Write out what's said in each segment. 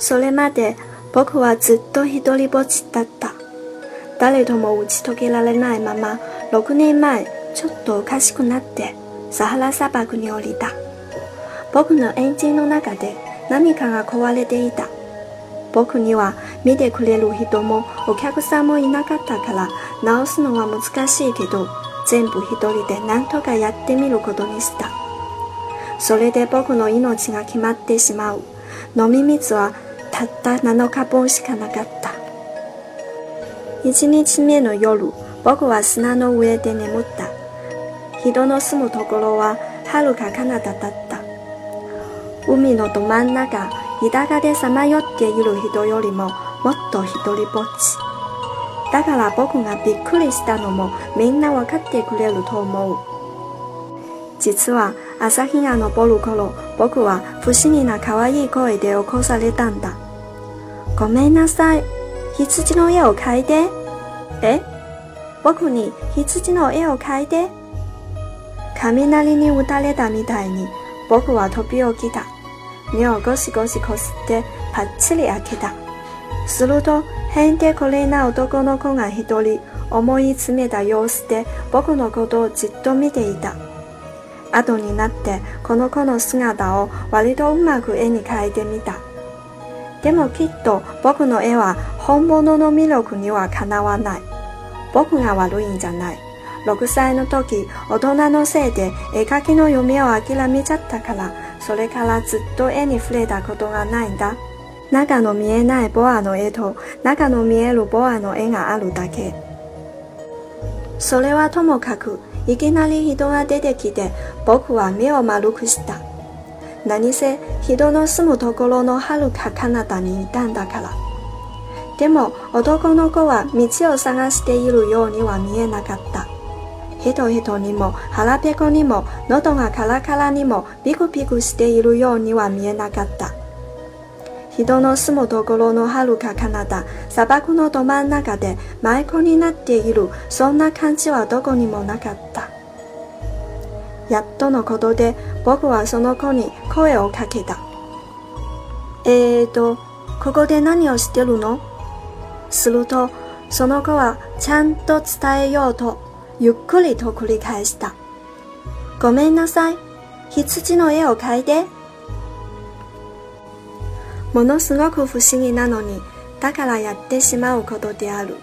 それまで僕はずっと一人ぼっちだった。誰とも打ち解けられないまま、6年前、ちょっとおかしくなって、サハラ砂漠に降りた。僕のエンジンの中で何かが壊れていた。僕には見てくれる人もお客さんもいなかったから直すのは難しいけど全部一人で何とかやってみることにした。それで僕の命が決まってしまう。飲み水はたった7日分しかなかった。1日目の夜、僕は砂の上で眠った。人の住むところは遥か彼方だった。海のど真ん中、田舎でさまよっている人よりももっと一人ぼっち。だから僕がびっくりしたのもみんなわかってくれると思う。実は朝日が昇る頃、僕は不思議な可愛い声で起こされたんだ。ごめんなさい。羊の絵を描いて。え？僕に羊の絵を描いて？雷に打たれたみたいに僕は飛び起きた。目をゴシゴシこすってパッチリ開けた。すると、変でこれな男の子が一人、思い詰めた様子で僕のことをじっと見ていた。後になってこの子の姿を割とうまく絵に描いてみた。でもきっと僕の絵は本物の魅力にはかなわない。僕が悪いんじゃない。6歳の時、大人のせいで絵描きの夢を諦めちゃったから、それからずっと絵に触れたことがないんだ。中の見えないボアの絵と中の見えるボアの絵があるだけ。それはともかく、いきなり人が出てきて、僕は目を丸くした。何せ人の住むところの遥か彼方にいたんだから。でも男の子は道を探しているようには見えなかった。ヘトヘトにも腹ペコにも喉がカラカラにもピクピクしているようには見えなかった。人の住むところの遥か彼方、砂漠のど真ん中で迷子になっている、そんな感じはどこにもなかった。やっとのことで僕はその子に声をかけた。えーと、ここで何をしてるの？すると、その子はちゃんと伝えようと、ゆっくりと繰り返した。ごめんなさい。羊の絵を描いて。ものすごく不思議なのに、だからやってしまうことである。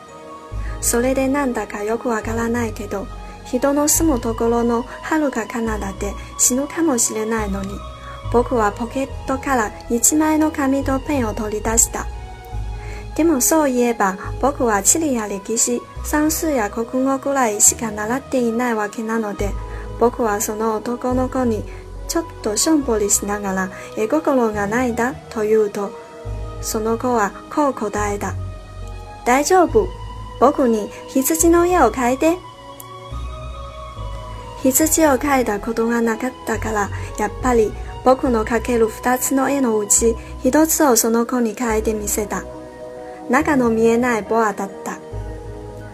それでなんだかよくわからないけど、人の住むところの遥か彼方で死ぬかもしれないのに、僕はポケットから一枚の紙とペンを取り出した。でもそういえば僕は地理や歴史、算数や国語くらいしか習っていないわけなので、僕はその男の子にちょっとしょんぼりしながら絵心がないだと言うと、その子はこう答えた。大丈夫。僕に羊の絵を描いて。羊を描いたことがなかったから、やっぱり僕の描ける二つの絵のうち一つをその子に描いてみせた。中の見えないボアだった。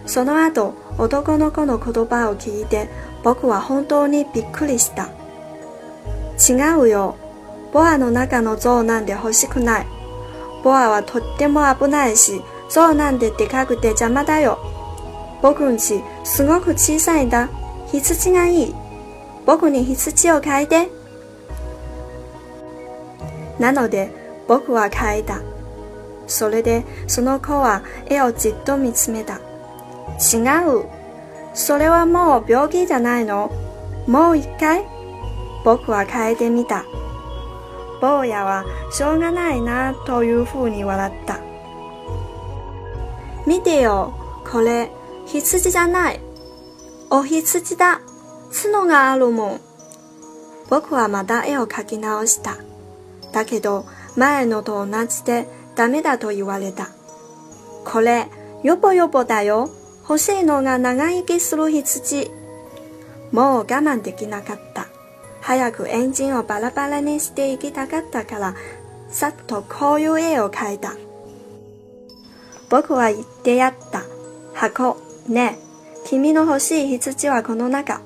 その後、男の子の言葉を聞いて、僕は本当にびっくりした。違うよ。ボアの中の像なんて欲しくない。ボアはとっても危ないし、像なんてでかくて邪魔だよ。僕んちすごく小さいんだ。羊がいい。僕に羊を描いて。なので、僕は描いた。それで、その子は絵をじっと見つめた。違う。それはもう病気じゃないの。もう一回僕は変えてみた。坊やはしょうがないなというふうに笑った。見てよ、これ、羊じゃない。お羊だ。角があるもん。僕はまた絵を描き直した。だけど、前のと同じでダメだと言われた。これ、よぼよぼだよ。欲しいのが長生きする羊。もう我慢できなかった。早くエンジンをバラバラにしていきたかったから、さっとこういう絵を描いた。僕は言ってやった。箱、ね君の欲しい羊はこの中。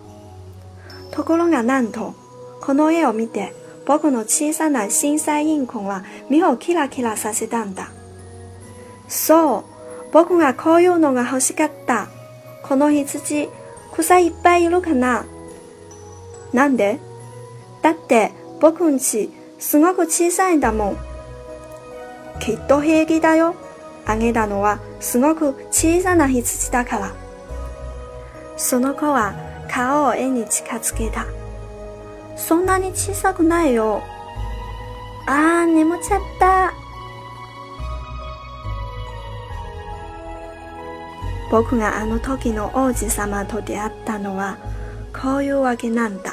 ところがなんと、この絵を見て、僕の小さな審査員コンは目をキラキラさせたんだ。そう、僕がこういうのが欲しかった。この羊、草いっぱいいるかななんで？だって僕んちすごく小さいんだもん。きっと平気だよ。あげたのはすごく小さな羊だから。その子は顔を絵に近づけた。そんなに小さくないよ。あー、眠っちゃった。僕があの時の王子様と出会ったのはこういうわけなんだ。